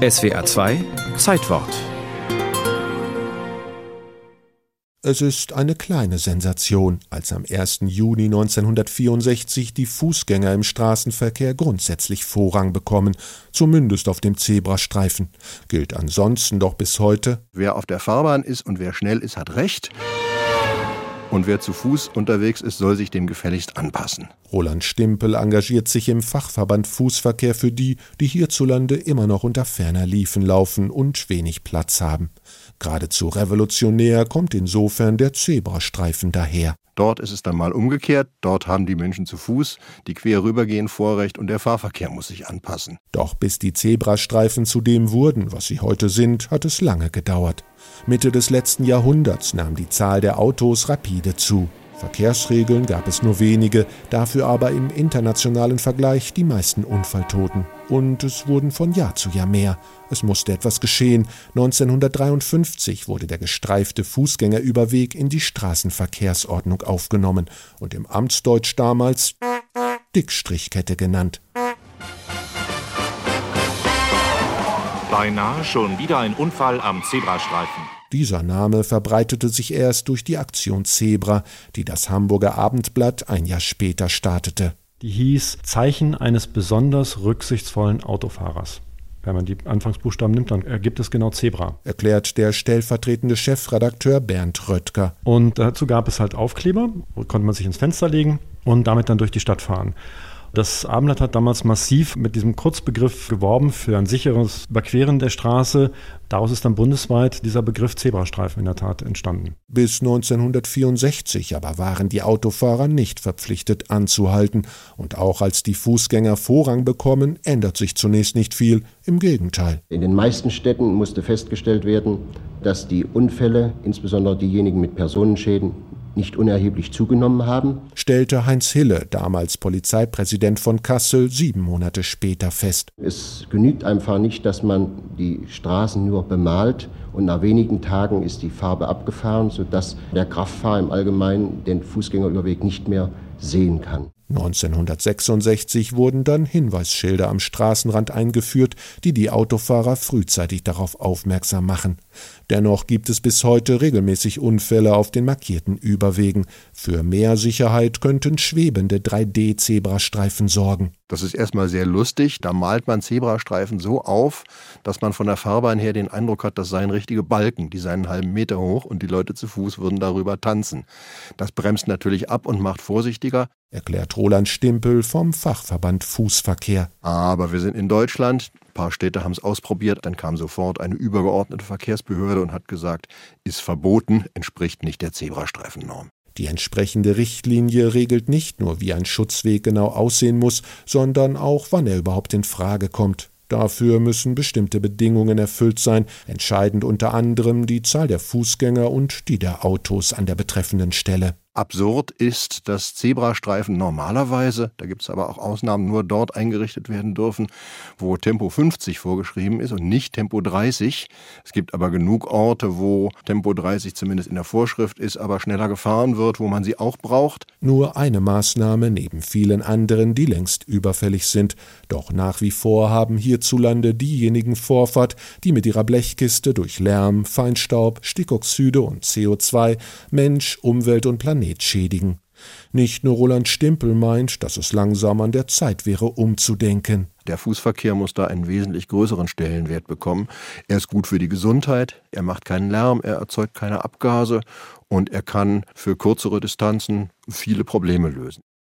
SWR 2 Zeitwort Es ist eine kleine Sensation, als am 1. Juni 1964 die Fußgänger im Straßenverkehr grundsätzlich Vorrang bekommen, zumindest auf dem Zebrastreifen. Gilt ansonsten doch bis heute. Wer auf der Fahrbahn ist und wer schnell ist, hat Recht. Und wer zu Fuß unterwegs ist, soll sich dem gefälligst anpassen. Roland Stimpel engagiert sich im Fachverband Fußverkehr für die, die hierzulande immer noch unter ferner Liefen laufen und wenig Platz haben. Geradezu revolutionär kommt insofern der Zebrastreifen daher. Dort ist es dann mal umgekehrt. Dort haben die Menschen zu Fuß, die quer rübergehen, Vorrecht und der Fahrverkehr muss sich anpassen. Doch bis die Zebrastreifen zu dem wurden, was sie heute sind, hat es lange gedauert. Mitte des letzten Jahrhunderts nahm die Zahl der Autos rapide zu. Verkehrsregeln gab es nur wenige, dafür aber im internationalen Vergleich die meisten Unfalltoten. Und es wurden von Jahr zu Jahr mehr. Es musste etwas geschehen. 1953 wurde der gestreifte Fußgängerüberweg in die Straßenverkehrsordnung aufgenommen und im Amtsdeutsch damals Dickstrichkette genannt. Beinahe schon wieder ein Unfall am Zebrastreifen. Dieser Name verbreitete sich erst durch die Aktion Zebra, die das Hamburger Abendblatt ein Jahr später startete. Die hieß Zeichen eines besonders rücksichtsvollen Autofahrers. Wenn man die Anfangsbuchstaben nimmt, dann ergibt es genau Zebra. Erklärt der stellvertretende Chefredakteur Bernd Röttger. Und dazu gab es halt Aufkleber, konnte man sich ins Fenster legen und damit dann durch die Stadt fahren. Das Abendblatt hat damals massiv mit diesem Kurzbegriff geworben für ein sicheres Überqueren der Straße. Daraus ist dann bundesweit dieser Begriff Zebrastreifen in der Tat entstanden. Bis 1964 aber waren die Autofahrer nicht verpflichtet anzuhalten. Und auch als die Fußgänger Vorrang bekommen, ändert sich zunächst nicht viel. Im Gegenteil. In den meisten Städten musste festgestellt werden, dass die Unfälle, insbesondere diejenigen mit Personenschäden, nicht unerheblich zugenommen haben, stellte Heinz Hille, damals Polizeipräsident von Kassel, sieben Monate später fest. Es genügt einfach nicht, dass man die Straßen nur bemalt und nach wenigen Tagen ist die Farbe abgefahren, sodass der Kraftfahrer im Allgemeinen den Fußgängerüberweg nicht mehr sehen kann. 1966 wurden dann Hinweisschilder am Straßenrand eingeführt, die die Autofahrer frühzeitig darauf aufmerksam machen. Dennoch gibt es bis heute regelmäßig Unfälle auf den markierten Überwegen. Für mehr Sicherheit könnten schwebende 3D-Zebrastreifen sorgen. Das ist erstmal sehr lustig. Da malt man Zebrastreifen so auf, dass man von der Fahrbahn her den Eindruck hat, das seien richtige Balken, die seien einen halben Meter hoch und die Leute zu Fuß würden darüber tanzen. Das bremst natürlich ab und macht vorsichtiger. Erklärt Roland Stimpel vom Fachverband Fußverkehr. Aber wir sind in Deutschland. Ein paar Städte haben es ausprobiert. Dann kam sofort eine übergeordnete Verkehrsbehörde und hat gesagt, ist verboten, entspricht nicht der Zebrastreifennorm. Die entsprechende Richtlinie regelt nicht nur, wie ein Schutzweg genau aussehen muss, sondern auch, wann er überhaupt in Frage kommt. Dafür müssen bestimmte Bedingungen erfüllt sein, entscheidend unter anderem die Zahl der Fußgänger und die der Autos an der betreffenden Stelle. Absurd ist, dass Zebrastreifen normalerweise, da gibt es aber auch Ausnahmen, nur dort eingerichtet werden dürfen, wo Tempo 50 vorgeschrieben ist und nicht Tempo 30. Es gibt aber genug Orte, wo Tempo 30 zumindest in der Vorschrift ist, aber schneller gefahren wird, wo man sie auch braucht. Nur eine Maßnahme neben vielen anderen, die längst überfällig sind. Doch nach wie vor haben hierzulande diejenigen Vorfahrt, die mit ihrer Blechkiste durch Lärm, Feinstaub, Stickoxide und CO2 Mensch, Umwelt und Planet Planet schädigen. Nicht nur Roland Stimpel meint, dass es langsam an der Zeit wäre, umzudenken. Der Fußverkehr muss da einen wesentlich größeren Stellenwert bekommen. Er ist gut für die Gesundheit, er macht keinen Lärm, er erzeugt keine Abgase und er kann für kürzere Distanzen viele Probleme lösen.